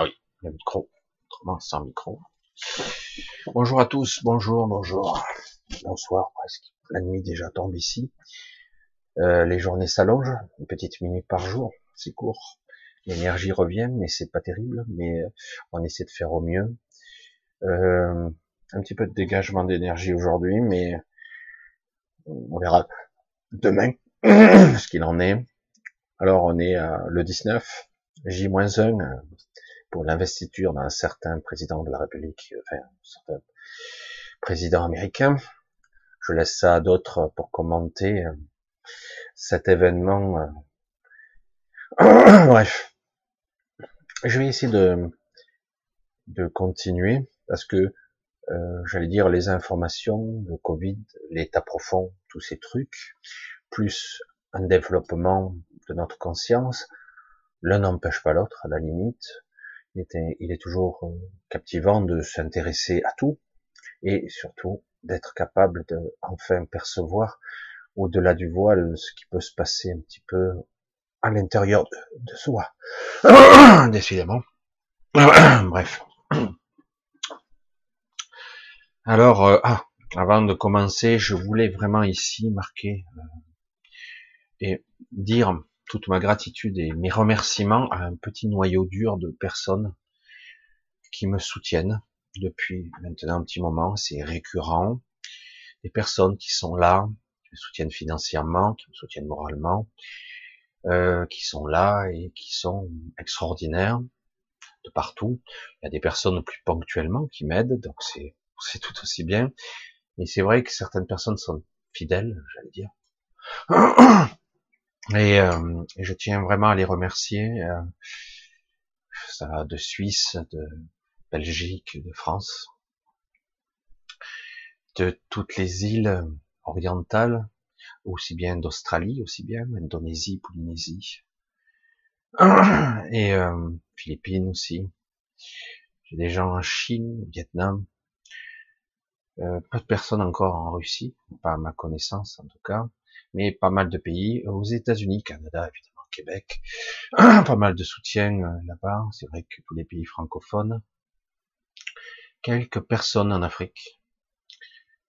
Ah oui, le micro. Autrement, sans micro. Bonjour à tous, bonjour, bonjour. Bonsoir presque. La nuit déjà tombe ici. Euh, les journées s'allongent, une petite minute par jour, c'est court. L'énergie revient, mais c'est pas terrible. Mais on essaie de faire au mieux. Euh, un petit peu de dégagement d'énergie aujourd'hui, mais on verra demain ce qu'il en est. Alors on est à le 19, J-1 pour l'investiture d'un certain président de la République, enfin, un certain président américain. Je laisse ça à d'autres pour commenter euh, cet événement. Euh. Bref, je vais essayer de, de continuer parce que euh, j'allais dire les informations, le Covid, l'état profond, tous ces trucs, plus un développement de notre conscience, l'un n'empêche pas l'autre à la limite. Il, est toujours euh, captivant de s'intéresser à tout et surtout d'être capable de enfin percevoir au-delà du voile ce qui peut se passer un petit peu à l'intérieur de, de, soi. Décidément. Bref. Alors, euh, ah, avant de commencer, je voulais vraiment ici marquer euh, et dire toute ma gratitude et mes remerciements à un petit noyau dur de personnes qui me soutiennent depuis maintenant un petit moment. C'est récurrent. Des personnes qui sont là, qui me soutiennent financièrement, qui me soutiennent moralement, euh, qui sont là et qui sont extraordinaires de partout. Il y a des personnes plus ponctuellement qui m'aident, donc c'est c'est tout aussi bien. Mais c'est vrai que certaines personnes sont fidèles, j'allais dire. Et, euh, je tiens vraiment à les remercier. Euh, ça, de Suisse, de Belgique, de France, de toutes les îles orientales, aussi bien d'Australie, aussi bien Indonésie, Polynésie, et euh, Philippines aussi. J'ai des gens en Chine, Vietnam, euh, peu de personnes encore en Russie, pas à ma connaissance en tout cas, mais pas mal de pays, aux États-Unis, Canada évidemment, Québec, pas mal de soutien euh, là-bas, c'est vrai que tous les pays francophones, quelques personnes en Afrique,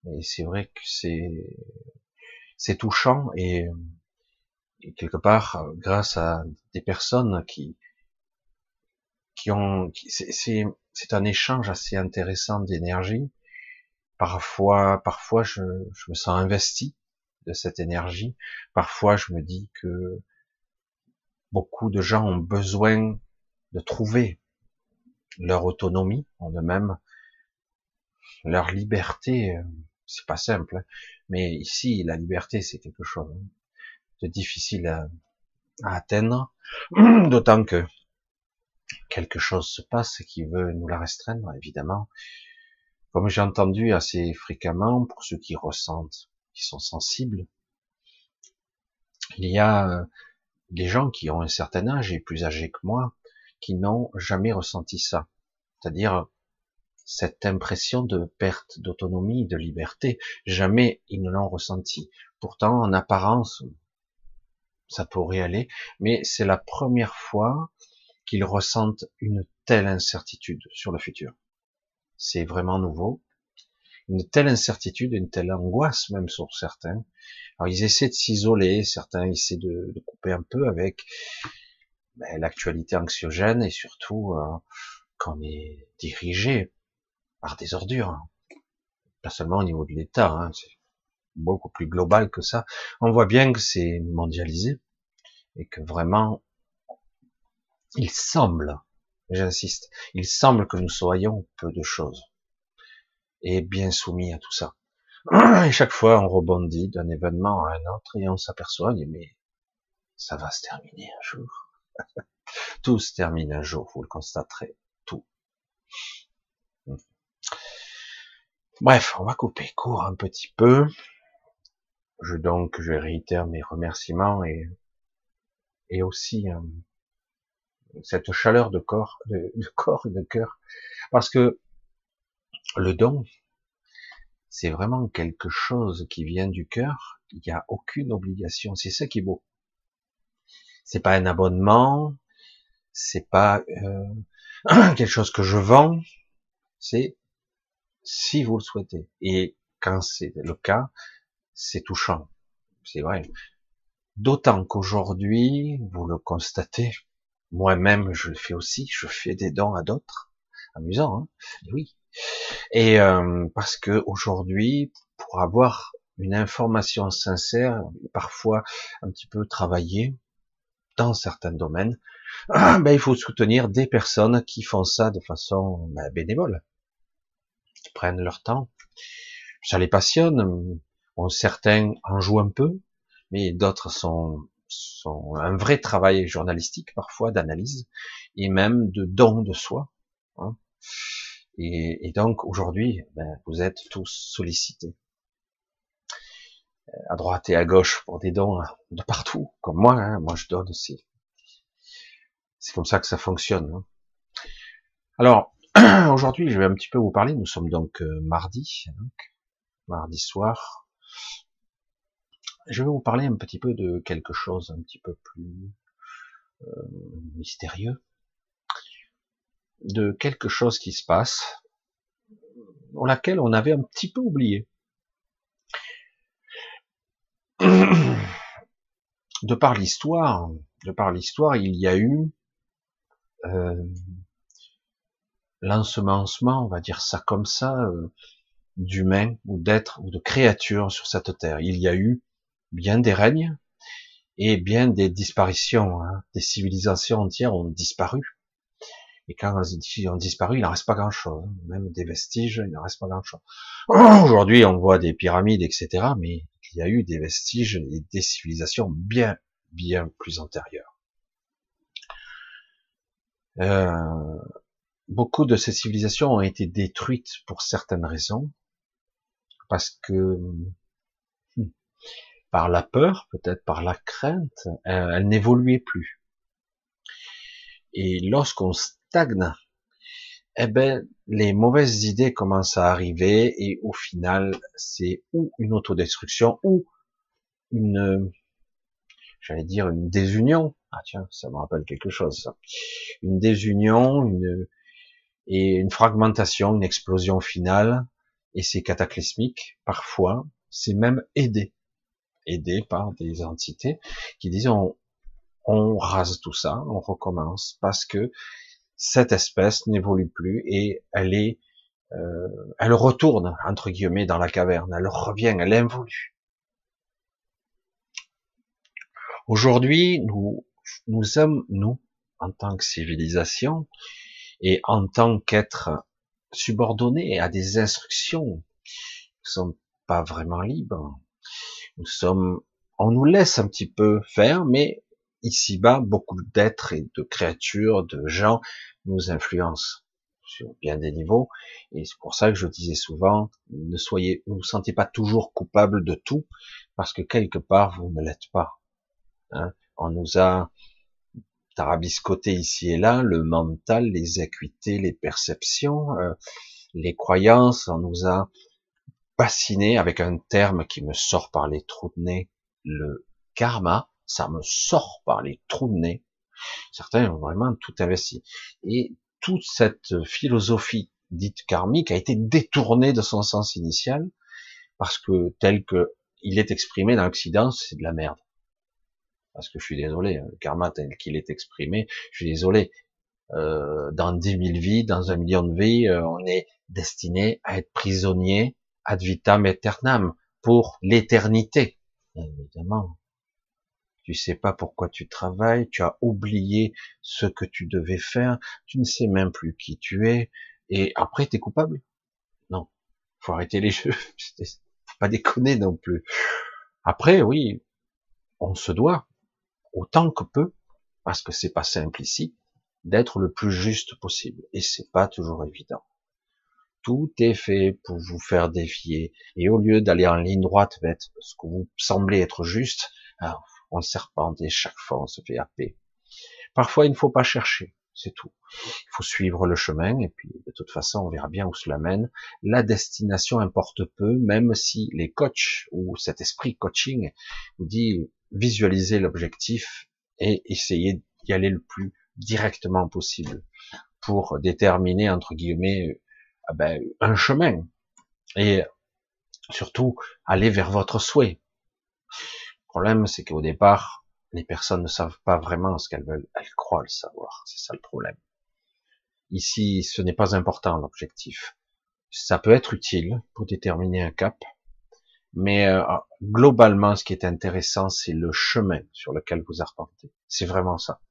et c'est vrai que c'est c'est touchant et, et, quelque part grâce à des personnes qui qui ont c'est c'est un échange assez intéressant d'énergie. Parfois, parfois je, me sens investi de cette énergie. Parfois, je me dis que beaucoup de gens ont besoin de trouver leur autonomie en eux-mêmes, leur liberté. Euh, c'est pas simple, hein. mais ici, la liberté, c'est quelque chose de difficile à atteindre, d'autant que quelque chose se passe qui veut nous la restreindre, évidemment. Comme j'ai entendu assez fréquemment, pour ceux qui ressentent, qui sont sensibles, il y a euh, des gens qui ont un certain âge et plus âgés que moi, qui n'ont jamais ressenti ça. C'est-à-dire cette impression de perte d'autonomie, de liberté. Jamais ils ne l'ont ressenti. Pourtant, en apparence, ça pourrait aller, mais c'est la première fois qu'ils ressentent une telle incertitude sur le futur c'est vraiment nouveau. Une telle incertitude, une telle angoisse même sur certains. Alors ils essaient de s'isoler, certains essaient de, couper un peu avec ben, l'actualité anxiogène et surtout euh, quand on est dirigé par des ordures. Pas seulement au niveau de l'État, hein, c'est beaucoup plus global que ça. On voit bien que c'est mondialisé et que vraiment il semble J'insiste. Il semble que nous soyons peu de choses et bien soumis à tout ça. Et chaque fois, on rebondit d'un événement à un autre et on s'aperçoit, mais ça va se terminer un jour. tout se termine un jour, vous le constaterez. Tout. Bref, on va couper court un petit peu. Je donc, je réitère mes remerciements et et aussi euh, cette chaleur de corps, de, corps et de cœur, parce que le don, c'est vraiment quelque chose qui vient du cœur. Il n'y a aucune obligation. C'est ça qui est beau. C'est pas un abonnement. C'est pas euh, quelque chose que je vends, c'est si vous le souhaitez. Et quand c'est le cas, c'est touchant. C'est vrai. D'autant qu'aujourd'hui, vous le constatez, moi-même je le fais aussi, je fais des dons à d'autres. Amusant, hein? Oui. Et euh, parce que aujourd'hui, pour avoir une information sincère, parfois un petit peu travaillée dans certains domaines, ben, il faut soutenir des personnes qui font ça de façon ben, bénévole, qui prennent leur temps. Ça les passionne. Certains en jouent un peu, mais d'autres sont, sont un vrai travail journalistique parfois d'analyse et même de don de soi. Hein. Et, donc aujourd'hui, ben, vous êtes tous sollicités à droite et à gauche pour des dons hein, de partout, comme moi. Hein, moi, je donne aussi. C'est comme ça que ça fonctionne. Hein. Alors, aujourd'hui, je vais un petit peu vous parler. Nous sommes donc euh, mardi, mardi soir. Je vais vous parler un petit peu de quelque chose un petit peu plus euh, mystérieux, de quelque chose qui se passe, pour laquelle on avait un petit peu oublié. de par l'histoire, de par l'histoire, il y a eu euh, l'ensemencement, on va dire ça comme ça, euh, d'humains ou d'êtres ou de créatures sur cette terre. Il y a eu bien des règnes et bien des disparitions. Hein. Des civilisations entières ont disparu. Et quand elles ont disparu, il n'en reste pas grand-chose. Même des vestiges, il n'en reste pas grand-chose. Aujourd'hui, on voit des pyramides, etc. Mais il y a eu des vestiges et des civilisations bien, bien plus antérieures. Euh, beaucoup de ces civilisations ont été détruites pour certaines raisons, parce que hmm, par la peur, peut-être par la crainte, euh, elles n'évoluaient plus. Et lorsqu'on eh ben, les mauvaises idées commencent à arriver et au final, c'est ou une autodestruction ou une, j'allais dire une désunion. Ah tiens, ça me rappelle quelque chose. Une désunion, une et une fragmentation, une explosion finale. Et c'est cataclysmique. Parfois, c'est même aidé, aidé par des entités qui disent on, on rase tout ça, on recommence parce que cette espèce n'évolue plus et elle est, euh, elle retourne entre guillemets dans la caverne, elle revient, elle involue. Aujourd'hui, nous, nous sommes nous en tant que civilisation et en tant qu'être subordonnés à des instructions, nous sommes pas vraiment libres. Nous sommes, on nous laisse un petit peu faire, mais ici-bas, beaucoup d'êtres et de créatures, de gens nous influence sur bien des niveaux. Et c'est pour ça que je disais souvent, ne soyez, ne vous sentez pas toujours coupable de tout, parce que quelque part, vous ne l'êtes pas. Hein On nous a tarabiscoté ici et là le mental, les acuités, les perceptions, euh, les croyances. On nous a bassiné avec un terme qui me sort par les trous de nez, le karma. Ça me sort par les trous de nez. Certains ont vraiment tout investi. Et toute cette philosophie dite karmique a été détournée de son sens initial parce que tel que il est exprimé dans l'Occident, c'est de la merde. Parce que je suis désolé, hein, le karma tel qu'il est exprimé, je suis désolé. Euh, dans dix mille vies, dans un million de vies, euh, on est destiné à être prisonnier ad vitam aeternam pour l'éternité. Évidemment, tu sais pas pourquoi tu travailles, tu as oublié ce que tu devais faire, tu ne sais même plus qui tu es, et après tu es coupable. Non, faut arrêter les jeux, faut pas déconner non plus. Après, oui, on se doit, autant que peu, parce que c'est pas simple ici, d'être le plus juste possible, et c'est pas toujours évident. Tout est fait pour vous faire défier, et au lieu d'aller en ligne droite vers ce que vous semblez être juste, alors, on serpente et chaque fois on se fait happer. Parfois il ne faut pas chercher, c'est tout. Il faut suivre le chemin et puis de toute façon on verra bien où cela mène. La destination importe peu, même si les coachs ou cet esprit coaching vous dit visualiser l'objectif et essayer d'y aller le plus directement possible. pour déterminer entre guillemets euh, ben, un chemin et surtout aller vers votre souhait. Problème, c'est qu'au départ, les personnes ne savent pas vraiment ce qu'elles veulent. Elles croient le savoir. C'est ça le problème. Ici, ce n'est pas important l'objectif. Ça peut être utile pour déterminer un cap, mais euh, globalement, ce qui est intéressant, c'est le chemin sur lequel vous arpentez. C'est vraiment ça.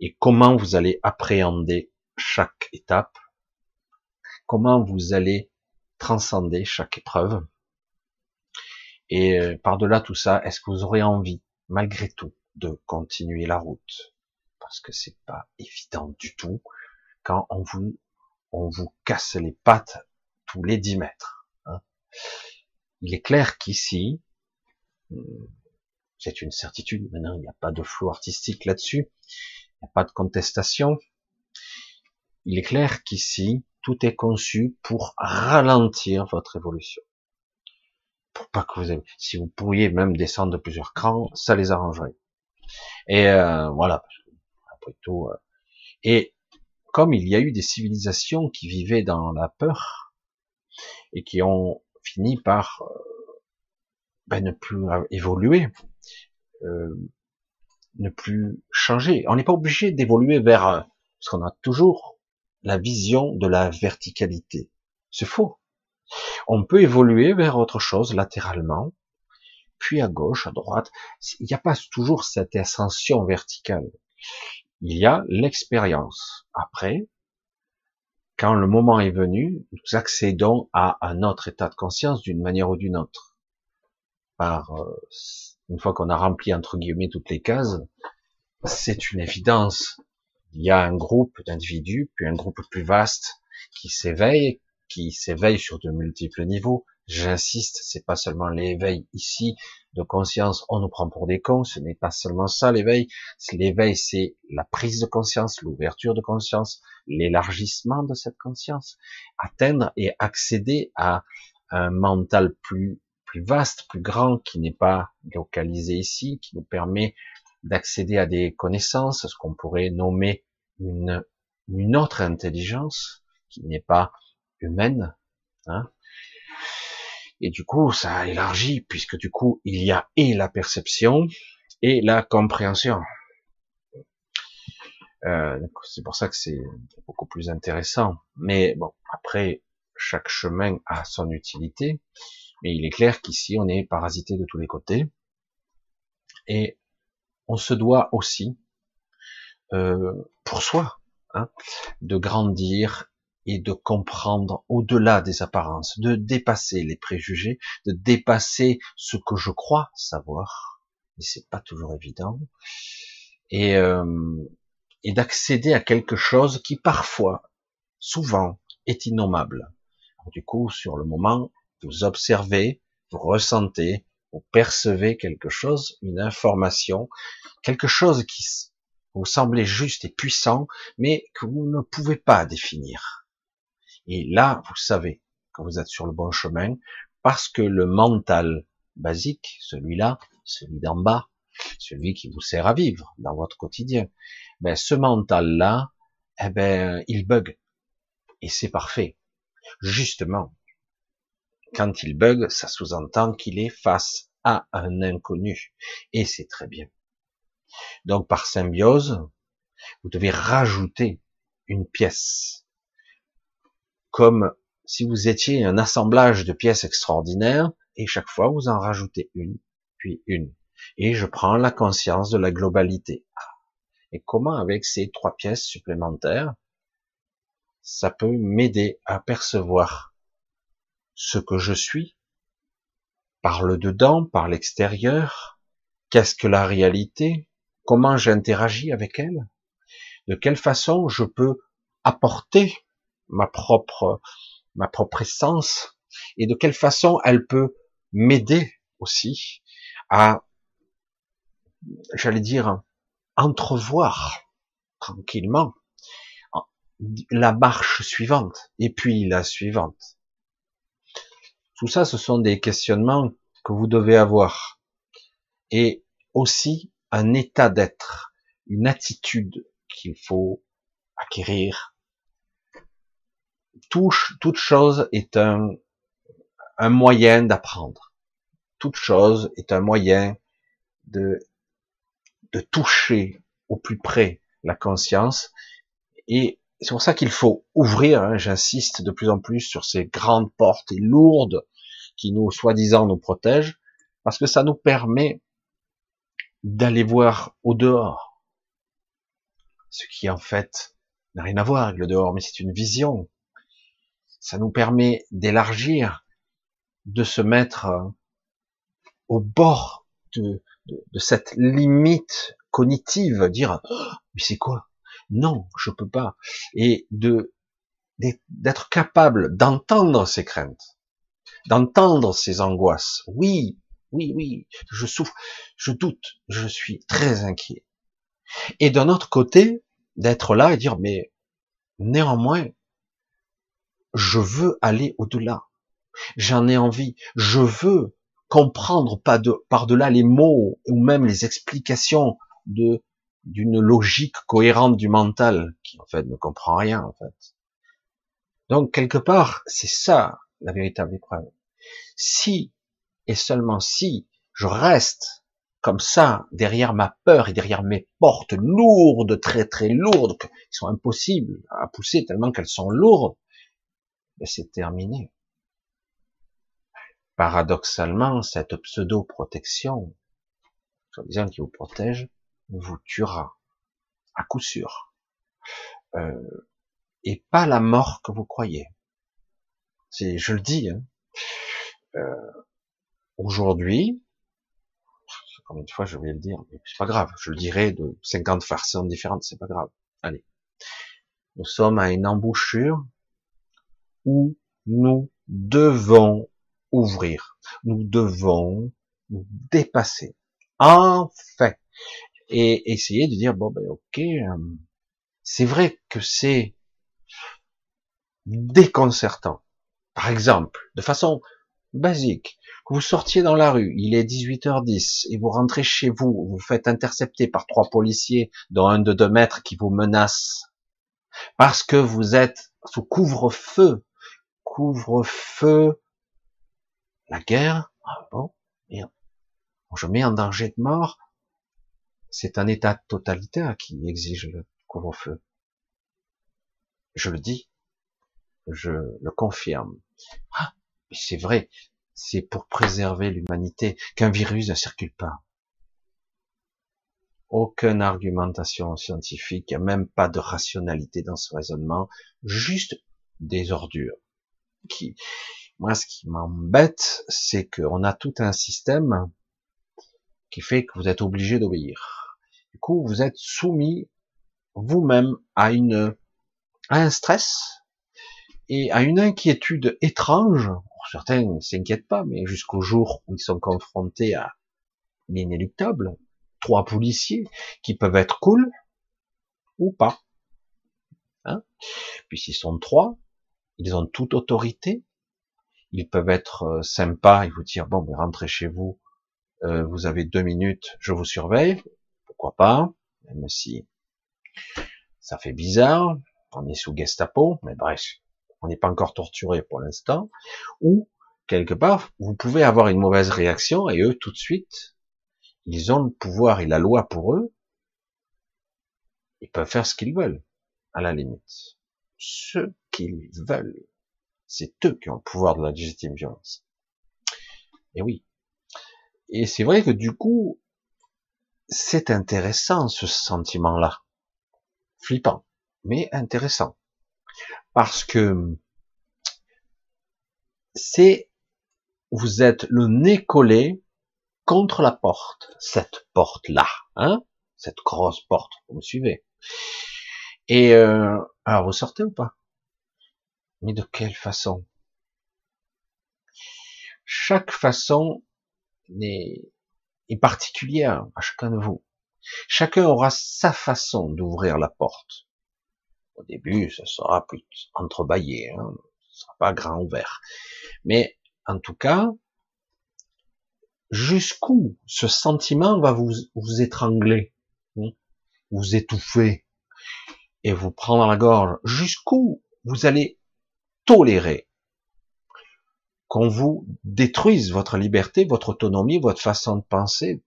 Et comment vous allez appréhender chaque étape, comment vous allez transcender chaque épreuve? Et euh, par-delà tout ça, est-ce que vous aurez envie, malgré tout, de continuer la route? Parce que c'est pas évident du tout quand on vous, on vous casse les pattes tous les 10 mètres. Hein. Il est clair qu'ici, euh, c'est une certitude, maintenant il n'y a pas de flou artistique là-dessus, il n'y a pas de contestation. Il est clair qu'ici, tout est conçu pour ralentir votre évolution. Pour pas que vous ayez, si vous pourriez même descendre de plusieurs crans, ça les arrangerait. Et euh, voilà, après tout. Euh, et comme il y a eu des civilisations qui vivaient dans la peur et qui ont fini par euh, ben, ne plus évoluer, euh, ne plus changer. On n'est pas obligé d'évoluer vers, parce qu'on a toujours la vision de la verticalité. C'est faux. On peut évoluer vers autre chose latéralement, puis à gauche, à droite. Il n'y a pas toujours cette ascension verticale. Il y a l'expérience. Après, quand le moment est venu, nous accédons à un autre état de conscience d'une manière ou d'une autre. Par, euh, une fois qu'on a rempli entre guillemets toutes les cases, c'est une évidence. Il y a un groupe d'individus, puis un groupe plus vaste qui s'éveille, qui s'éveille sur de multiples niveaux. J'insiste, c'est pas seulement l'éveil ici de conscience, on nous prend pour des cons, ce n'est pas seulement ça l'éveil. L'éveil, c'est la prise de conscience, l'ouverture de conscience, l'élargissement de cette conscience, atteindre et accéder à un mental plus plus vaste, plus grand, qui n'est pas localisé ici, qui nous permet d'accéder à des connaissances, ce qu'on pourrait nommer une, une autre intelligence, qui n'est pas humaine. Hein. Et du coup, ça élargit, puisque du coup, il y a et la perception et la compréhension. Euh, c'est pour ça que c'est beaucoup plus intéressant. Mais bon, après, chaque chemin a son utilité. Mais il est clair qu'ici, on est parasité de tous les côtés. Et on se doit aussi, euh, pour soi, hein, de grandir et de comprendre au-delà des apparences, de dépasser les préjugés, de dépasser ce que je crois savoir, mais c'est pas toujours évident, et, euh, et d'accéder à quelque chose qui parfois, souvent, est innommable. du coup, sur le moment, vous observez, vous ressentez, vous percevez quelque chose, une information, quelque chose qui vous semblait juste et puissant, mais que vous ne pouvez pas définir. Et là, vous savez que vous êtes sur le bon chemin, parce que le mental basique, celui-là, celui d'en bas, celui qui vous sert à vivre dans votre quotidien, ben, ce mental-là, eh ben, il bug. Et c'est parfait. Justement, quand il bug, ça sous-entend qu'il est face à un inconnu. Et c'est très bien. Donc par symbiose, vous devez rajouter une pièce. Comme si vous étiez un assemblage de pièces extraordinaires, et chaque fois vous en rajoutez une, puis une. Et je prends la conscience de la globalité. Et comment avec ces trois pièces supplémentaires, ça peut m'aider à percevoir ce que je suis, par le dedans, par l'extérieur, qu'est-ce que la réalité, comment j'interagis avec elle, de quelle façon je peux apporter ma propre, ma propre essence, et de quelle façon elle peut m'aider aussi à, j'allais dire, entrevoir tranquillement la marche suivante, et puis la suivante. Tout ça, ce sont des questionnements que vous devez avoir. Et aussi un état d'être, une attitude qu'il faut acquérir. Touche, toute chose est un, moyen d'apprendre. Toute chose est un moyen de, de toucher au plus près la conscience. Et c'est pour ça qu'il faut ouvrir, hein, j'insiste de plus en plus sur ces grandes portes et lourdes qui nous, soi-disant, nous protègent, parce que ça nous permet d'aller voir au dehors. Ce qui, en fait, n'a rien à voir avec le dehors, mais c'est une vision. Ça nous permet d'élargir, de se mettre euh, au bord de, de, cette limite cognitive, dire oh, mais c'est quoi? Non, je peux pas. Et de d'être capable d'entendre ses craintes, d'entendre ses angoisses. Oui, oui, oui, je souffre, je doute, je suis très inquiet. Et d'un autre côté, d'être là et dire mais néanmoins, je veux aller au-delà. J'en ai envie. Je veux comprendre par-delà les mots ou même les explications de, d'une logique cohérente du mental qui, en fait, ne comprend rien, en fait. Donc, quelque part, c'est ça, la véritable épreuve. Si, et seulement si, je reste comme ça, derrière ma peur et derrière mes portes lourdes, très très lourdes, qui sont impossibles à pousser tellement qu'elles sont lourdes, ben c'est terminé paradoxalement, cette pseudo-protection, soi-disant qui vous protège, vous tuera, à coup sûr. Euh, et pas la mort que vous croyez. C'est, je le dis, hein. euh, aujourd'hui, combien de fois je vais le dire, mais c'est pas grave, je le dirai de 50 façons différentes, c'est pas grave. Allez. Nous sommes à une embouchure où nous devons ouvrir. Nous devons nous dépasser. Enfin. Et essayer de dire, bon, ben, ok, euh, c'est vrai que c'est déconcertant. Par exemple, de façon basique, que vous sortiez dans la rue, il est 18h10, et vous rentrez chez vous, vous faites intercepter par trois policiers, dont un de deux mètres qui vous menace, parce que vous êtes sous couvre-feu, couvre-feu la guerre, ah bon, je mets en danger de mort. C'est un état totalitaire qui exige le couvre-feu. Je le dis, je le confirme. Ah, c'est vrai, c'est pour préserver l'humanité qu'un virus ne circule pas. Aucune argumentation scientifique, même pas de rationalité dans ce raisonnement, juste des ordures moi, ce qui m'embête, c'est qu'on a tout un système qui fait que vous êtes obligé d'obéir. Du coup, vous êtes soumis vous-même à un stress et à une inquiétude étrange. Certains ne s'inquiètent pas, mais jusqu'au jour où ils sont confrontés à l'inéluctable, trois policiers qui peuvent être cool ou pas. Hein Puis s'ils sont trois, ils ont toute autorité, ils peuvent être euh, sympas et vous dire bon, mais rentrez chez vous, euh, vous avez deux minutes, je vous surveille, pourquoi pas, même si ça fait bizarre, on est sous Gestapo, mais bref, on n'est pas encore torturé pour l'instant, ou quelque part, vous pouvez avoir une mauvaise réaction et eux, tout de suite, ils ont le pouvoir et la loi pour eux, ils peuvent faire ce qu'ils veulent, à la limite. Ce qu'ils veulent. C'est eux qui ont le pouvoir de la légitime violence. Et oui. Et c'est vrai que du coup, c'est intéressant ce sentiment-là. Flippant, mais intéressant. Parce que c'est, vous êtes le nez collé contre la porte, cette porte-là, hein, cette grosse porte, vous me suivez. Et euh, alors vous sortez ou pas? Mais de quelle façon? Chaque façon est, particulière à chacun de vous. Chacun aura sa façon d'ouvrir la porte. Au début, ça sera plus entrebâillé, hein, ce sera pas grand ouvert. Mais en tout cas, jusqu'où ce sentiment va vous, vous étrangler, hein, vous étouffer, et vous prendre dans la gorge, jusqu'où vous allez tolérer qu'on vous détruise votre liberté, votre autonomie, votre façon de penser.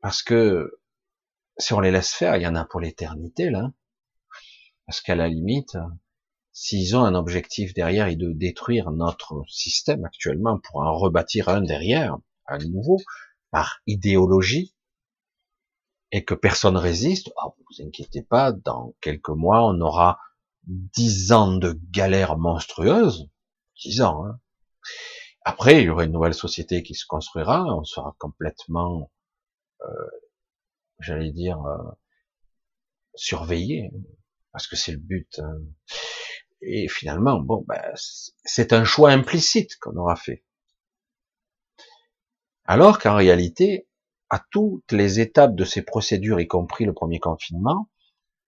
Parce que si on les laisse faire, il y en a pour l'éternité, là. Parce qu'à la limite, s'ils ont un objectif derrière et de détruire notre système actuellement pour en rebâtir un derrière, un nouveau, par idéologie, et que personne résiste, oh, vous inquiétez pas, dans quelques mois, on aura dix ans de galère monstrueuse, dix ans. Hein. Après, il y aura une nouvelle société qui se construira, on sera complètement, euh, j'allais dire, euh, surveillé, parce que c'est le but. Hein. Et finalement, bon, ben, c'est un choix implicite qu'on aura fait. Alors qu'en réalité, à toutes les étapes de ces procédures, y compris le premier confinement,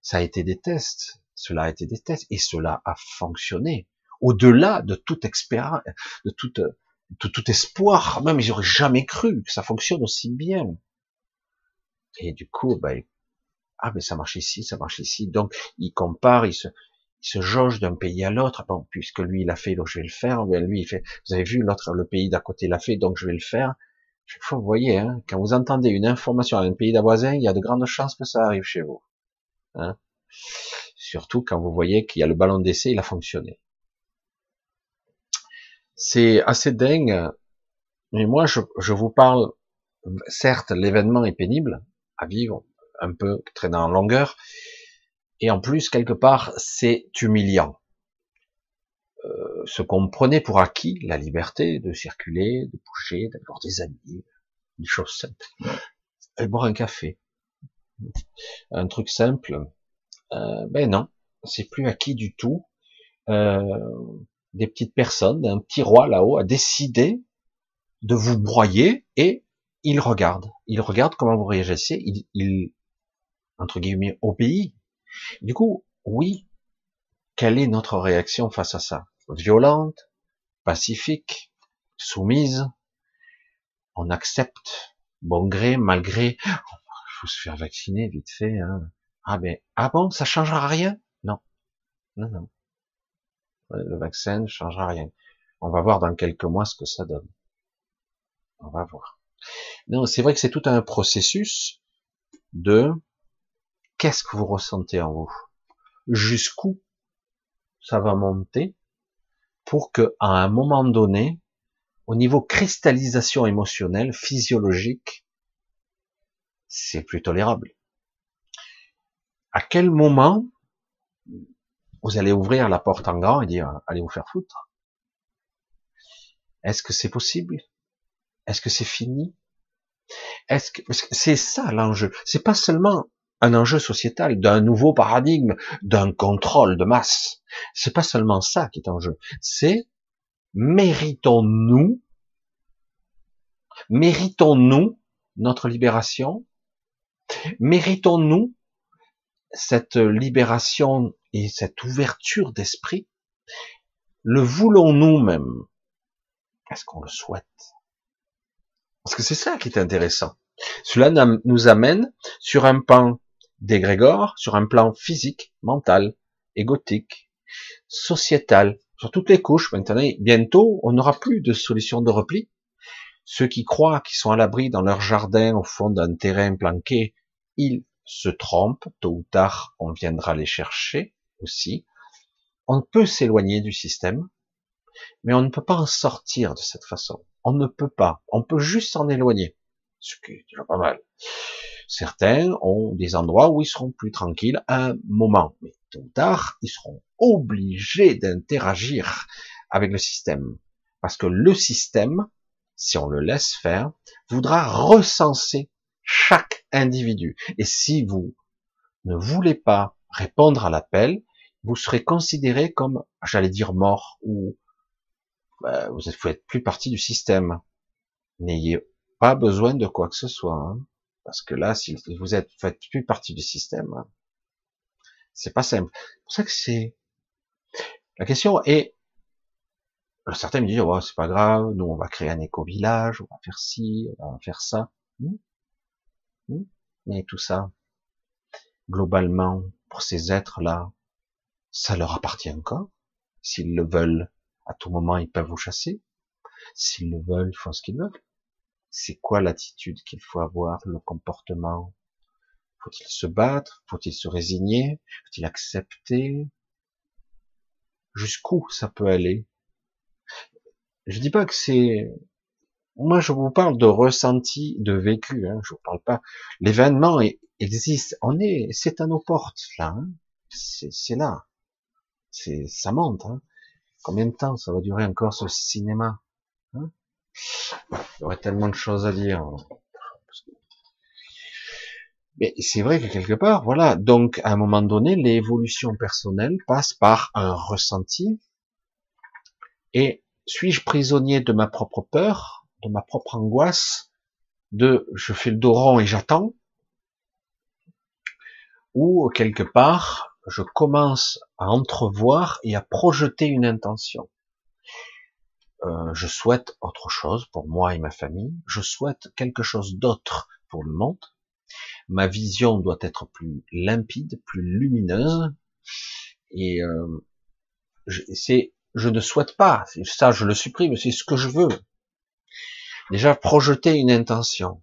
ça a été des tests. Cela a été des tests et cela a fonctionné. Au-delà de toute expérience, de tout espoir, même ils auraient jamais cru que ça fonctionne aussi bien. Et du coup, ben, ah mais ça marche ici, ça marche ici. Donc il compare, il se, il se jauge d'un pays à l'autre. Bon, puisque lui il a fait, donc je vais le faire. Ben, lui il fait, vous avez vu l'autre, le pays d'à côté l'a fait, donc je vais le faire. Chaque fois, vous voyez, hein, quand vous entendez une information à un pays d'avoisin, il y a de grandes chances que ça arrive chez vous. Hein. Surtout quand vous voyez qu'il y a le ballon d'essai, il a fonctionné. C'est assez dingue, mais moi je, je vous parle, certes l'événement est pénible à vivre, un peu traînant en longueur, et en plus quelque part c'est humiliant. Euh, ce qu'on prenait pour acquis, la liberté de circuler, de bouger, d'avoir des amis, des choses simples, et boire un café, un truc simple, euh, ben non, c'est plus acquis du tout. Euh, des petites personnes, un petit roi là-haut a décidé de vous broyer et il regarde, il regarde comment vous réagissez, il, il entre guillemets obéit. Du coup, oui, quelle est notre réaction face à ça? Violente, pacifique, soumise, on accepte, bon gré, malgré, il faut se faire vacciner vite fait. Hein. Ah ben, ah bon, ça changera rien? Non, non, non. Le vaccin ne changera rien. On va voir dans quelques mois ce que ça donne. On va voir. Non, c'est vrai que c'est tout un processus de qu'est-ce que vous ressentez en vous, jusqu'où ça va monter? Pour que, à un moment donné, au niveau cristallisation émotionnelle, physiologique, c'est plus tolérable. À quel moment vous allez ouvrir la porte en grand et dire allez vous faire foutre Est-ce que c'est possible? Est-ce que c'est fini? Est-ce que c'est ça l'enjeu. C'est pas seulement un enjeu sociétal, d'un nouveau paradigme, d'un contrôle de masse. C'est pas seulement ça qui est en jeu. C'est méritons-nous, méritons-nous notre libération, méritons-nous cette libération et cette ouverture d'esprit, le voulons-nous même? Est-ce qu'on le souhaite? Parce que c'est ça qui est intéressant. Cela nous amène sur un pan d'égrégore sur un plan physique, mental, égotique, sociétal, sur toutes les couches. Maintenant, bientôt, on n'aura plus de solution de repli. Ceux qui croient qu'ils sont à l'abri dans leur jardin, au fond d'un terrain planqué, ils se trompent. Tôt ou tard, on viendra les chercher aussi. On peut s'éloigner du système, mais on ne peut pas en sortir de cette façon. On ne peut pas. On peut juste s'en éloigner. Ce qui est déjà pas mal. Certains ont des endroits où ils seront plus tranquilles à un moment, mais tôt ou tard, ils seront obligés d'interagir avec le système. Parce que le système, si on le laisse faire, voudra recenser chaque individu. Et si vous ne voulez pas répondre à l'appel, vous serez considéré comme, j'allais dire, mort ou bah, vous êtes plus partie du système. N'ayez pas besoin de quoi que ce soit. Hein. Parce que là, si vous êtes faites plus partie du système, c'est pas simple. C'est pour ça que c'est la question est certains me disent oh, c'est pas grave, nous on va créer un éco-village, on va faire ci, on va faire ça. Hmm? Hmm? Mais tout ça, globalement, pour ces êtres-là, ça leur appartient encore. S'ils le veulent, à tout moment, ils peuvent vous chasser. S'ils le veulent, ils font ce qu'ils veulent. C'est quoi l'attitude qu'il faut avoir, le comportement? Faut-il se battre? Faut-il se résigner? Faut-il accepter? Jusqu'où ça peut aller? Je dis pas que c'est moi, je vous parle de ressenti, de vécu. Hein, je vous parle pas. L'événement existe. On est, c'est à nos portes là. Hein. c'est là. C'est, ça monte. Hein. Combien de temps ça va durer encore ce cinéma hein? Il y aurait tellement de choses à dire. Mais c'est vrai que quelque part, voilà. Donc, à un moment donné, l'évolution personnelle passe par un ressenti. Et suis-je prisonnier de ma propre peur de ma propre angoisse, de je fais le dos rond et j'attends, ou quelque part, je commence à entrevoir et à projeter une intention? Euh, je souhaite autre chose pour moi et ma famille, je souhaite quelque chose d'autre pour le monde, ma vision doit être plus limpide, plus lumineuse, et euh, c'est je ne souhaite pas, ça je le supprime, c'est ce que je veux, Déjà, projeter une intention.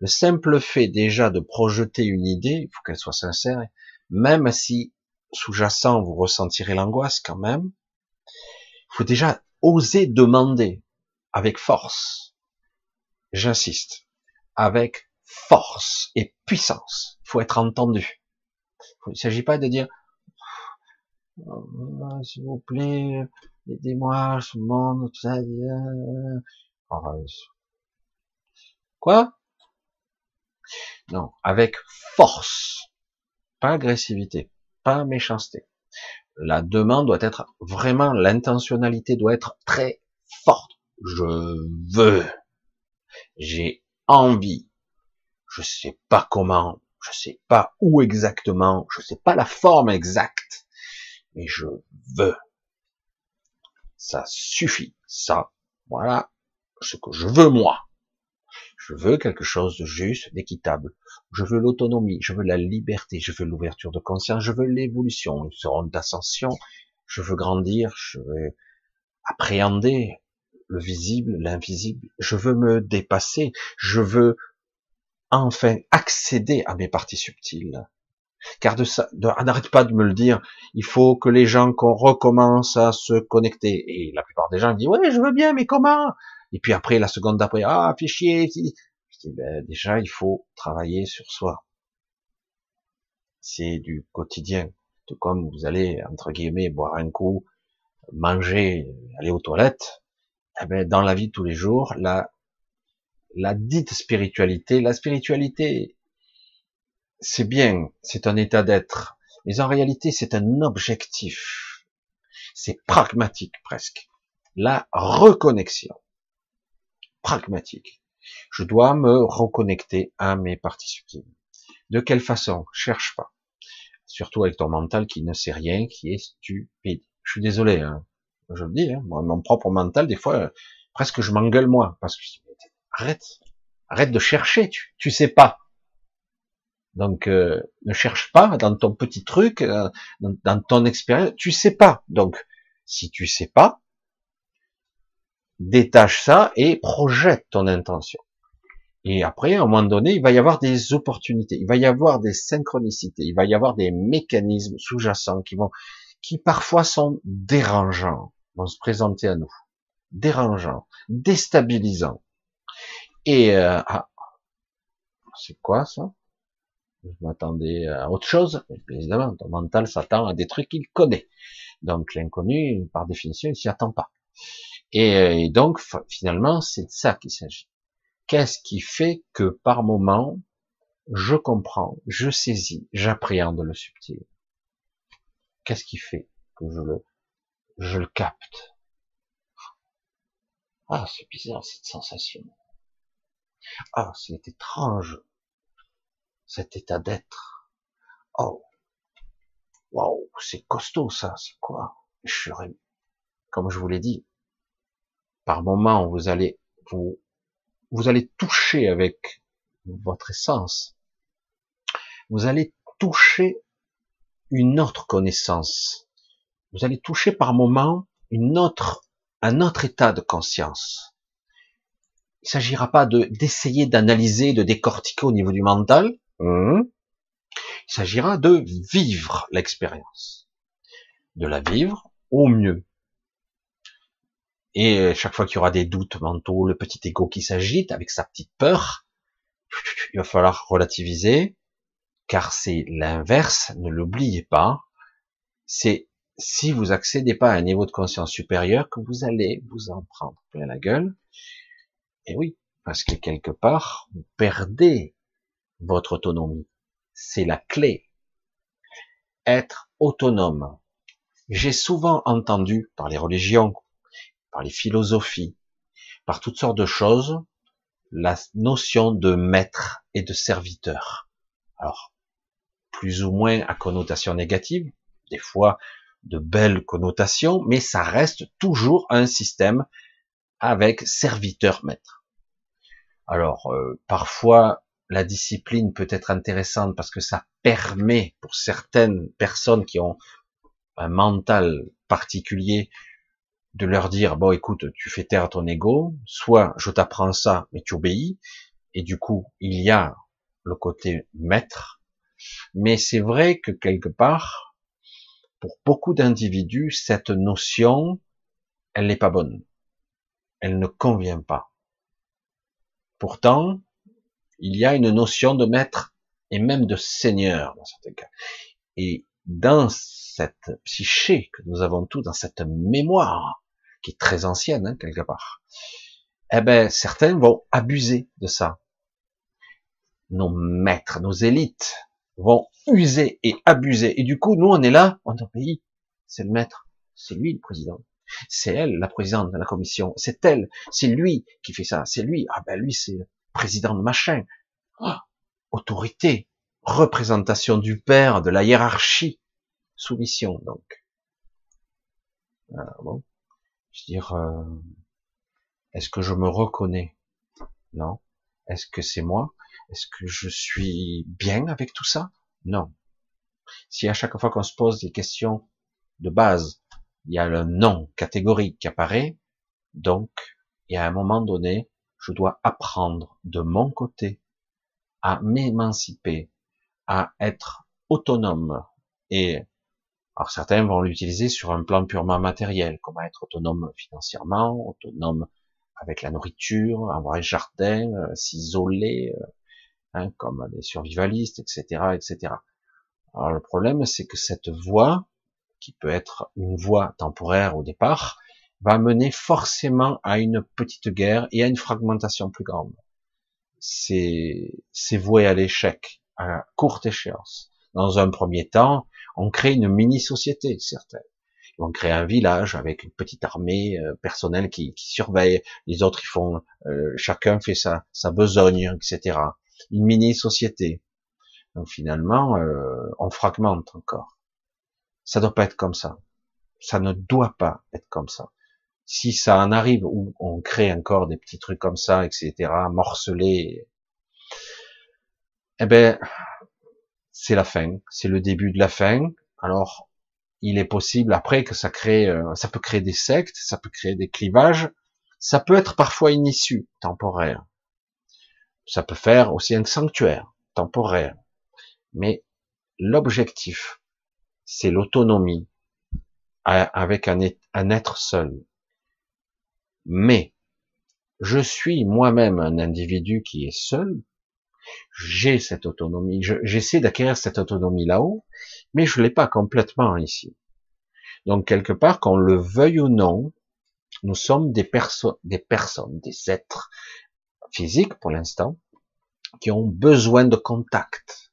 Le simple fait déjà de projeter une idée, il faut qu'elle soit sincère, même si sous-jacent vous ressentirez l'angoisse quand même, il faut déjà oser demander avec force. J'insiste, avec force et puissance. Il faut être entendu. Il ne s'agit pas de dire oh, s'il vous plaît, aidez-moi, ce monde, tout ça. Quoi? Non, avec force, pas agressivité, pas méchanceté. La demande doit être vraiment, l'intentionnalité doit être très forte. Je veux, j'ai envie, je sais pas comment, je sais pas où exactement, je sais pas la forme exacte, mais je veux. Ça suffit, ça, voilà ce que je veux moi. Je veux quelque chose de juste, d'équitable. Je veux l'autonomie, je veux la liberté, je veux l'ouverture de conscience, je veux l'évolution, une sorte d'ascension. Je veux grandir, je veux appréhender le visible, l'invisible. Je veux me dépasser. Je veux enfin accéder à mes parties subtiles. Car de ça, n'arrête pas de me le dire. Il faut que les gens qu'on recommence à se connecter. Et la plupart des gens disent ouais, je veux bien, mais comment? Et puis après, la seconde d'après, ah, fichier. Je dis, ben, déjà, il faut travailler sur soi. C'est du quotidien. Tout comme vous allez, entre guillemets, boire un coup, manger, aller aux toilettes. Eh ben, dans la vie de tous les jours, la, la dite spiritualité, la spiritualité, c'est bien, c'est un état d'être. Mais en réalité, c'est un objectif. C'est pragmatique presque. La reconnexion pragmatique. Je dois me reconnecter à mes parties subtiles. De quelle façon? Cherche pas. Surtout avec ton mental qui ne sait rien, qui est stupide. Je suis désolé, hein. je le dis, hein. mon propre mental, des fois, presque je m'engueule moi, parce que arrête, arrête de chercher, tu, tu sais pas. Donc euh, ne cherche pas dans ton petit truc, euh, dans, dans ton expérience, tu sais pas. Donc si tu sais pas, détache ça et projette ton intention. Et après, à un moment donné, il va y avoir des opportunités, il va y avoir des synchronicités, il va y avoir des mécanismes sous-jacents qui vont, qui parfois sont dérangeants, vont se présenter à nous, dérangeants, déstabilisants. Et euh, ah, c'est quoi ça? Je m'attendais à autre chose. Évidemment, ton mental s'attend à des trucs qu'il connaît. Donc l'inconnu, par définition, il s'y attend pas. Et, donc, finalement, c'est de ça qu'il s'agit. Qu'est-ce qui fait que par moment, je comprends, je saisis, j'appréhende le subtil? Qu'est-ce qui fait que je le, je le capte? Ah, c'est bizarre cette sensation. Ah, c'est étrange cet état d'être. Oh, waouh, c'est costaud ça. C'est quoi? Je comme je vous l'ai dit, par moment, vous allez vous, vous allez toucher avec votre essence. Vous allez toucher une autre connaissance. Vous allez toucher par moment une autre, un autre état de conscience. Il ne s'agira pas de d'essayer d'analyser, de décortiquer au niveau du mental. Hum. Il s'agira de vivre l'expérience, de la vivre au mieux. Et chaque fois qu'il y aura des doutes mentaux, le petit ego qui s'agite avec sa petite peur, il va falloir relativiser, car c'est l'inverse, ne l'oubliez pas. C'est si vous accédez pas à un niveau de conscience supérieur que vous allez vous en prendre plein la gueule. Et oui, parce que quelque part, vous perdez votre autonomie. C'est la clé. Être autonome. J'ai souvent entendu par les religions, par les philosophies, par toutes sortes de choses, la notion de maître et de serviteur. Alors, plus ou moins à connotation négative, des fois de belles connotations, mais ça reste toujours un système avec serviteur-maître. Alors, euh, parfois, la discipline peut être intéressante parce que ça permet pour certaines personnes qui ont un mental particulier de leur dire bon écoute tu fais taire ton ego soit je t'apprends ça mais tu obéis. Et du coup il y a le côté maître. Mais c'est vrai que quelque part pour beaucoup d'individus cette notion elle n'est pas bonne. Elle ne convient pas. Pourtant il y a une notion de maître et même de seigneur dans certains cas. Et dans cette psyché que nous avons tous, dans cette mémoire qui est très ancienne hein, quelque part, eh ben certains vont abuser de ça. Nos maîtres, nos élites vont user et abuser. Et du coup, nous, on est là, on est au pays. C'est le maître, c'est lui le président. C'est elle, la présidente de la commission. C'est elle, c'est lui qui fait ça. C'est lui. Ah ben lui, c'est président de machin. Ah, autorité, représentation du père, de la hiérarchie, soumission donc. Bon. Je veux dire, euh, est-ce que je me reconnais? Non. Est-ce que c'est moi? Est-ce que je suis bien avec tout ça? Non. Si à chaque fois qu'on se pose des questions de base, il y a le non catégorique qui apparaît, donc, et à un moment donné, je dois apprendre de mon côté à m'émanciper, à être autonome et alors certains vont l'utiliser sur un plan purement matériel, comment être autonome financièrement, autonome avec la nourriture, avoir un jardin, euh, s'isoler, euh, hein, comme les survivalistes, etc., etc. Alors le problème, c'est que cette voie, qui peut être une voie temporaire au départ, va mener forcément à une petite guerre et à une fragmentation plus grande. C'est voué à l'échec, à courte échéance. Dans un premier temps, on crée une mini-société, certains. Ils vont créer un village avec une petite armée euh, personnelle qui, qui, surveille. Les autres, ils font, euh, chacun fait sa, sa besogne, etc. Une mini-société. Donc finalement, euh, on fragmente encore. Ça doit pas être comme ça. Ça ne doit pas être comme ça. Si ça en arrive où on crée encore des petits trucs comme ça, etc., morcelés, eh ben, c'est la fin, c'est le début de la fin. Alors, il est possible après que ça crée, euh, ça peut créer des sectes, ça peut créer des clivages, ça peut être parfois une issue temporaire. Ça peut faire aussi un sanctuaire temporaire. Mais l'objectif, c'est l'autonomie avec un, un être seul. Mais je suis moi-même un individu qui est seul, j'ai cette autonomie, j'essaie d'acquérir cette autonomie là-haut, mais je l'ai pas complètement ici. Donc quelque part, qu'on le veuille ou non, nous sommes des, personnes, des personnes, des êtres physiques pour l'instant, qui ont besoin de contact,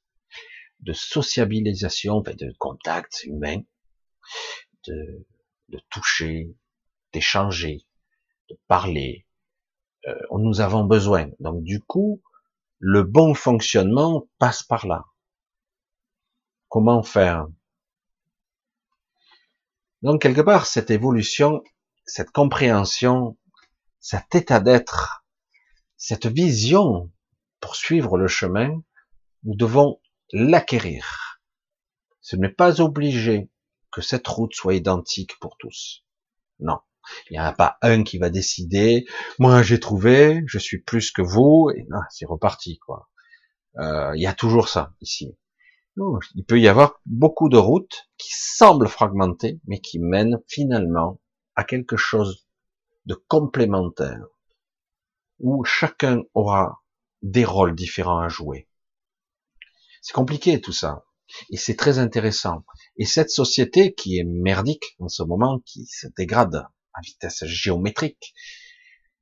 de sociabilisation, de contact humain, de, de toucher, d'échanger, de parler. Euh, nous avons besoin. Donc du coup, le bon fonctionnement passe par là. Comment faire? Donc quelque part, cette évolution, cette compréhension, cet état d'être, cette vision pour suivre le chemin, nous devons l'acquérir. Ce n'est pas obligé que cette route soit identique pour tous. Non. Il n'y en a pas un qui va décider, moi j'ai trouvé, je suis plus que vous, et c'est reparti, quoi. Euh, il y a toujours ça, ici. Il peut y avoir beaucoup de routes qui semblent fragmentées, mais qui mènent finalement à quelque chose de complémentaire, où chacun aura des rôles différents à jouer. C'est compliqué tout ça. Et c'est très intéressant. Et cette société qui est merdique en ce moment, qui se dégrade vitesse géométrique,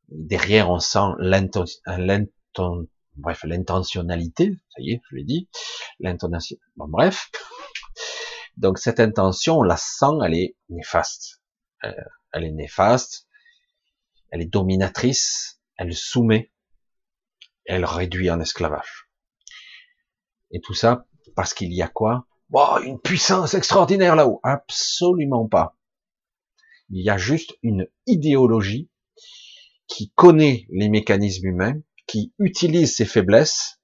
derrière on sent l'intentionnalité, ça y est, je l'ai dit, l'intonation, bon bref. Donc cette intention, on la sent, elle est néfaste. Euh, elle est néfaste, elle est dominatrice, elle soumet, elle réduit en esclavage. Et tout ça parce qu'il y a quoi? Une puissance extraordinaire là-haut. Absolument pas. Il y a juste une idéologie qui connaît les mécanismes humains, qui utilise ses faiblesses,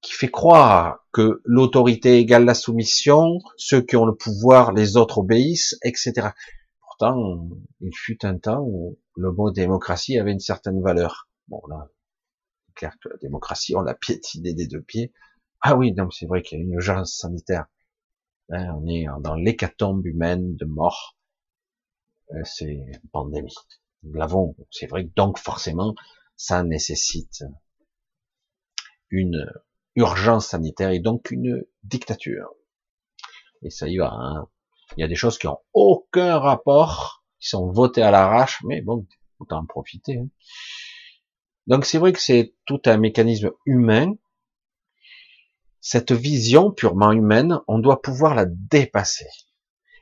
qui fait croire que l'autorité égale la soumission, ceux qui ont le pouvoir, les autres obéissent, etc. Pourtant, il fut un temps où le mot démocratie avait une certaine valeur. Bon, là, c'est clair que la démocratie, on l'a piétinée des deux pieds. Ah oui, non, c'est vrai qu'il y a une urgence sanitaire. Hein, on est dans l'hécatombe humaine de mort. Euh, c'est une pandémie. Nous l'avons. C'est vrai que donc forcément, ça nécessite une urgence sanitaire et donc une dictature. Et ça y va. Hein. Il y a des choses qui ont aucun rapport, qui sont votées à l'arrache, mais bon, autant en profiter. Hein. Donc c'est vrai que c'est tout un mécanisme humain cette vision purement humaine, on doit pouvoir la dépasser,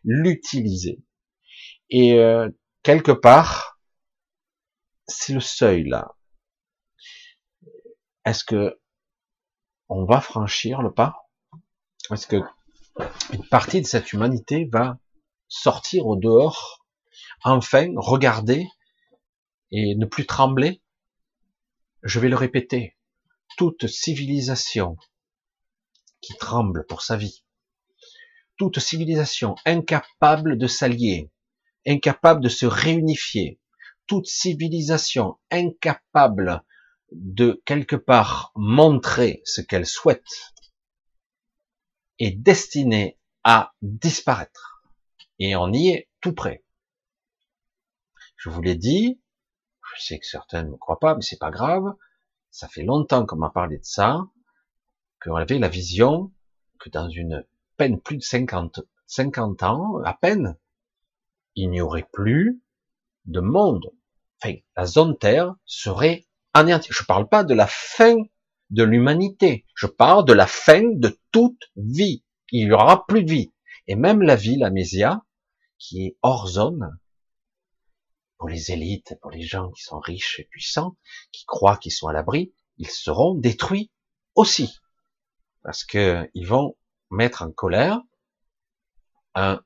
l'utiliser. Et euh, quelque part, c'est le seuil là. Est-ce que on va franchir le pas? Est-ce que une partie de cette humanité va sortir au dehors, enfin regarder et ne plus trembler? Je vais le répéter. Toute civilisation qui tremble pour sa vie. Toute civilisation incapable de s'allier, incapable de se réunifier, toute civilisation incapable de quelque part montrer ce qu'elle souhaite est destinée à disparaître. Et on y est tout près. Je vous l'ai dit, je sais que certains ne me croient pas, mais c'est pas grave. Ça fait longtemps qu'on m'a parlé de ça qu'on avait la vision que dans une peine plus de 50, 50 ans, à peine, il n'y aurait plus de monde. Enfin, la zone Terre serait anéantie. Je ne parle pas de la fin de l'humanité. Je parle de la fin de toute vie. Il n'y aura plus de vie. Et même la ville, la Mésia, qui est hors zone, pour les élites, pour les gens qui sont riches et puissants, qui croient qu'ils sont à l'abri, ils seront détruits aussi parce que ils vont mettre en colère un,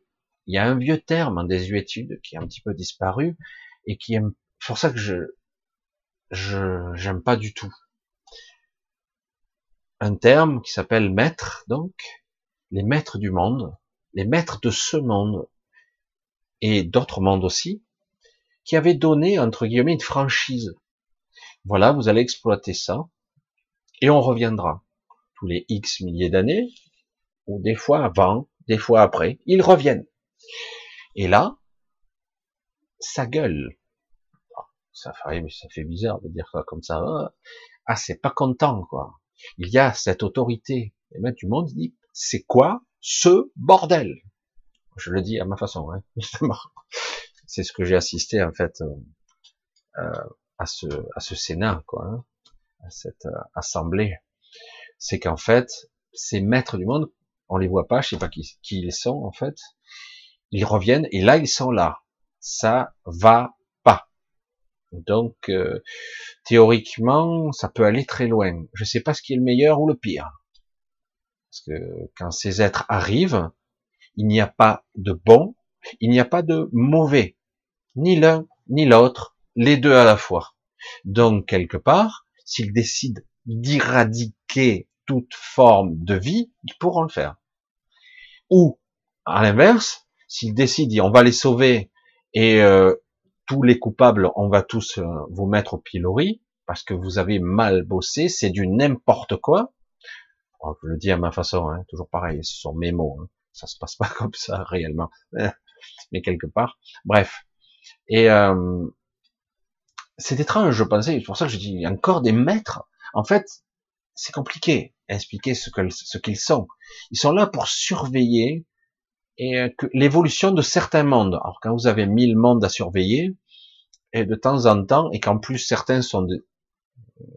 il y a un vieux terme en désuétude qui est un petit peu disparu et qui est pour ça que je, je, j'aime pas du tout. Un terme qui s'appelle maître, donc, les maîtres du monde, les maîtres de ce monde et d'autres mondes aussi, qui avaient donné, entre guillemets, une franchise. Voilà, vous allez exploiter ça et on reviendra tous les X milliers d'années, ou des fois avant, des fois après, ils reviennent. Et là, ça gueule. Ça fait, ça fait bizarre de dire ça comme ça. Hein. Ah, c'est pas content, quoi. Il y a cette autorité. Et même du monde dit, c'est quoi ce bordel? Je le dis à ma façon, hein, C'est ce que j'ai assisté, en fait, euh, euh, à ce, à ce Sénat, quoi, hein, à cette euh, assemblée c'est qu'en fait, ces maîtres du monde, on les voit pas, je sais pas qui, ils sont en fait, ils reviennent et là ils sont là. Ça va pas. Donc euh, théoriquement, ça peut aller très loin. Je sais pas ce qui est le meilleur ou le pire. Parce que quand ces êtres arrivent, il n'y a pas de bon, il n'y a pas de mauvais, ni l'un ni l'autre, les deux à la fois. Donc quelque part, s'ils décident d'éradiquer toute forme de vie, ils pourront le faire. Ou, à l'inverse, s'il décide, on va les sauver et euh, tous les coupables, on va tous euh, vous mettre au pilori parce que vous avez mal bossé, c'est du n'importe quoi. Oh, je le dis à ma façon, hein, toujours pareil, ce sont mes mots. Hein. Ça se passe pas comme ça réellement, mais quelque part. Bref. Et euh, c'est étrange, je pensais. C'est pour ça que je dis encore des maîtres. En fait, c'est compliqué à expliquer ce que ce qu'ils sont. Ils sont là pour surveiller et euh, l'évolution de certains mondes. Alors quand vous avez mille mondes à surveiller, et de temps en temps, et qu'en plus certains sont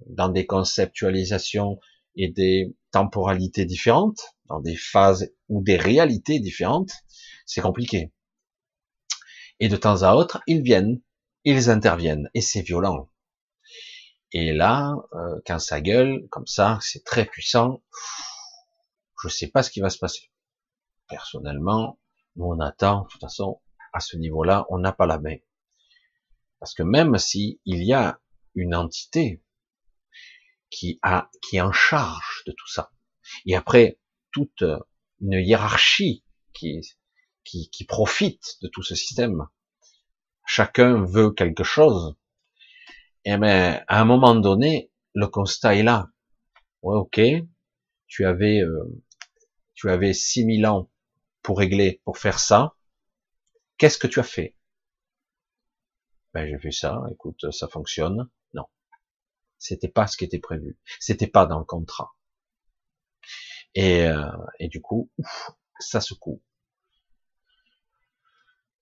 dans des conceptualisations et des temporalités différentes, dans des phases ou des réalités différentes, c'est compliqué. Et de temps à autre, ils viennent, ils interviennent, et c'est violent. Et là, euh, quand ça gueule, comme ça, c'est très puissant, je sais pas ce qui va se passer. Personnellement, nous on attend, de toute façon, à ce niveau-là, on n'a pas la main. Parce que même si il y a une entité qui a, qui est en charge de tout ça, et après toute une hiérarchie qui, qui, qui profite de tout ce système, chacun veut quelque chose, et eh ben à un moment donné, le constat est là. Ouais, ok, tu avais, euh, tu avais 6000 ans pour régler, pour faire ça. Qu'est-ce que tu as fait? Ben, j'ai fait ça, écoute, ça fonctionne. Non. C'était pas ce qui était prévu. C'était pas dans le contrat. Et, euh, du coup, ça secoue.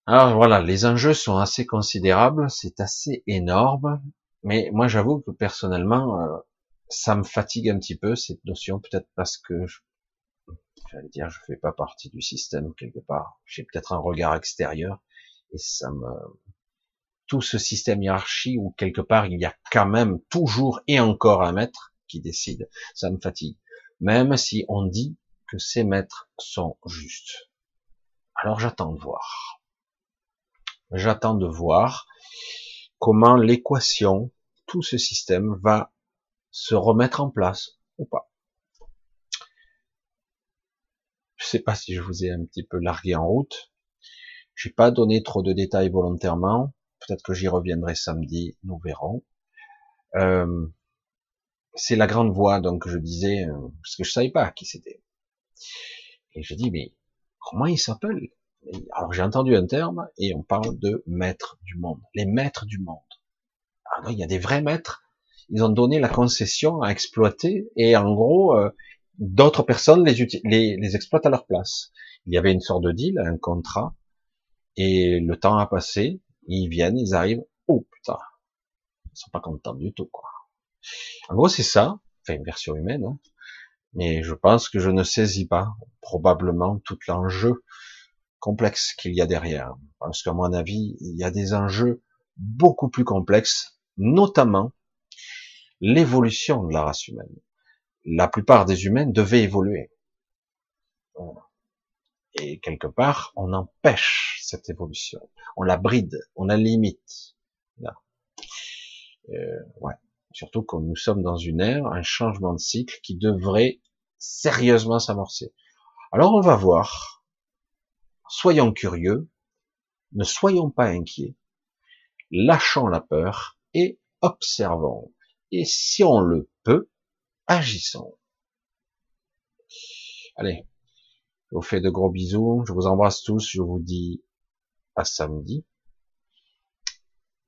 Alors voilà, les enjeux sont assez considérables, c'est assez énorme, mais moi j'avoue que personnellement, euh, ça me fatigue un petit peu cette notion, peut-être parce que j'allais dire, je fais pas partie du système quelque part. J'ai peut-être un regard extérieur et ça me, tout ce système hiérarchie où quelque part il y a quand même toujours et encore un maître qui décide. Ça me fatigue. Même si on dit que ces maîtres sont justes. Alors j'attends de voir. J'attends de voir comment l'équation, tout ce système va se remettre en place ou pas. Je sais pas si je vous ai un petit peu largué en route. J'ai pas donné trop de détails volontairement. Peut-être que j'y reviendrai samedi, nous verrons. Euh, c'est la grande voix, donc je disais, euh, parce que je savais pas qui c'était. Et je dis, mais comment il s'appelle? Alors j'ai entendu un terme et on parle de maîtres du monde, les maîtres du monde. Alors il y a des vrais maîtres. Ils ont donné la concession à exploiter et en gros, euh, d'autres personnes les, exploitent à leur place. Il y avait une sorte de deal, un contrat, et le temps a passé, ils viennent, ils arrivent, oh putain, ils sont pas contents du tout, quoi. En gros, c'est ça, enfin une version humaine, hein. mais je pense que je ne saisis pas probablement tout l'enjeu complexe qu'il y a derrière. Parce qu'à mon avis, il y a des enjeux beaucoup plus complexes, notamment l'évolution de la race humaine. La plupart des humains devaient évoluer. Et quelque part, on empêche cette évolution. On la bride, on la limite. Euh. Surtout quand nous sommes dans une ère, un changement de cycle qui devrait sérieusement s'amorcer. Alors on va voir. Soyons curieux. Ne soyons pas inquiets. Lâchons la peur et observons. Et si on le peut, agissons. Allez, je vous fais de gros bisous. Je vous embrasse tous. Je vous dis à samedi.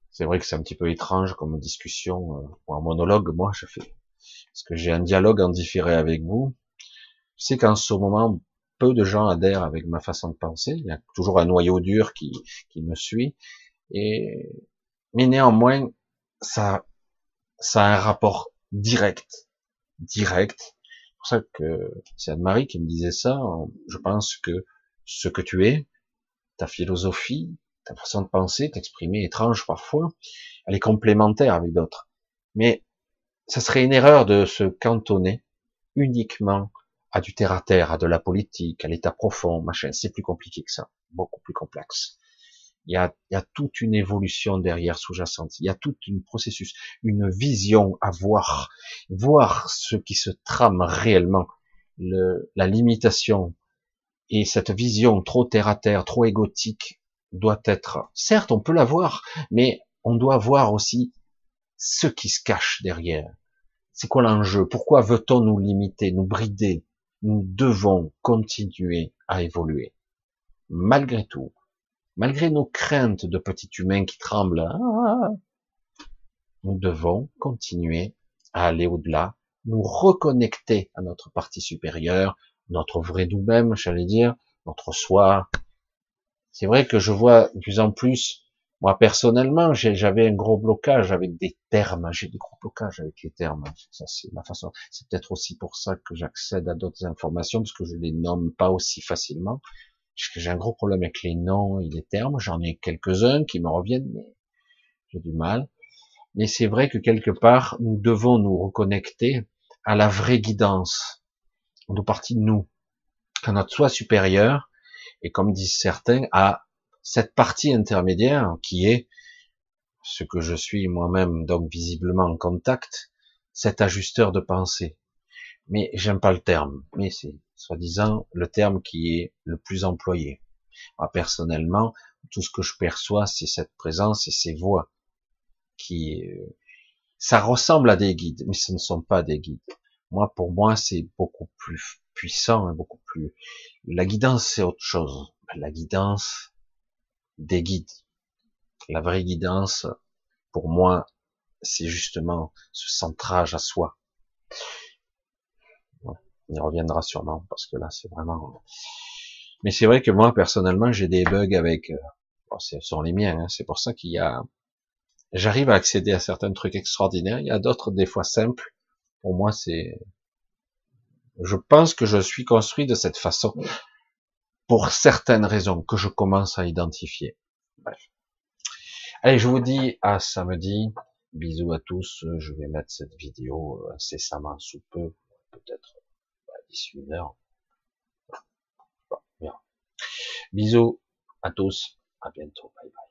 C'est vrai que c'est un petit peu étrange comme discussion euh, ou un monologue. Moi, je fais parce que j'ai un dialogue en différé avec vous. Je sais qu'en ce moment, peu de gens adhèrent avec ma façon de penser. Il y a toujours un noyau dur qui, qui me suit. Et mais néanmoins, ça, ça a un rapport direct, direct pour ça que c'est Anne-Marie qui me disait ça. Je pense que ce que tu es, ta philosophie, ta façon de penser, t'exprimer étrange parfois, elle est complémentaire avec d'autres. Mais ça serait une erreur de se cantonner uniquement à du terre à terre, à de la politique, à l'état profond, machin. C'est plus compliqué que ça, beaucoup plus complexe. Il y a, y a toute une évolution derrière sous-jacente. Il y a tout un processus, une vision à voir, voir ce qui se trame réellement, le, la limitation Et cette vision trop terre à terre, trop égotique, doit être, certes, on peut la voir, mais on doit voir aussi ce qui se cache derrière. C'est quoi l'enjeu? Pourquoi veut-on nous limiter, nous brider? Nous devons continuer à évoluer. Malgré tout, malgré nos craintes de petits humains qui tremblent, hein, nous devons continuer à aller au-delà, nous reconnecter à notre partie supérieure, notre vrai nous-mêmes, j'allais dire, notre soi. C'est vrai que je vois de plus en plus, moi personnellement, j'avais un gros blocage avec des termes, j'ai des gros blocages avec les termes. Ça c'est ma façon. C'est peut-être aussi pour ça que j'accède à d'autres informations parce que je les nomme pas aussi facilement. J'ai un gros problème avec les noms et les termes. J'en ai quelques-uns qui me reviennent, mais j'ai du mal. Mais c'est vrai que quelque part, nous devons nous reconnecter à la vraie guidance. On doit partir de nous, à notre soi supérieur, et comme disent certains, à cette partie intermédiaire qui est ce que je suis moi-même, donc visiblement en contact, cet ajusteur de pensée. Mais j'aime pas le terme, mais c'est soi-disant le terme qui est le plus employé. Moi, personnellement, tout ce que je perçois, c'est cette présence et ces voix qui, euh, ça ressemble à des guides, mais ce ne sont pas des guides. Moi, pour moi, c'est beaucoup plus puissant et beaucoup plus. La guidance, c'est autre chose. La guidance des guides. La vraie guidance, pour moi, c'est justement ce centrage à soi. On y reviendra sûrement parce que là, c'est vraiment. Mais c'est vrai que moi, personnellement, j'ai des bugs avec. Euh, bon, ce sont les miens. Hein. C'est pour ça qu'il y a j'arrive à accéder à certains trucs extraordinaires. Il y a d'autres des fois simples. Pour moi, c'est, je pense que je suis construit de cette façon pour certaines raisons que je commence à identifier. Bref. Allez, je vous dis à samedi. Bisous à tous. Je vais mettre cette vidéo incessamment sous peu, peut-être Bisous à tous. À bientôt. Bye bye.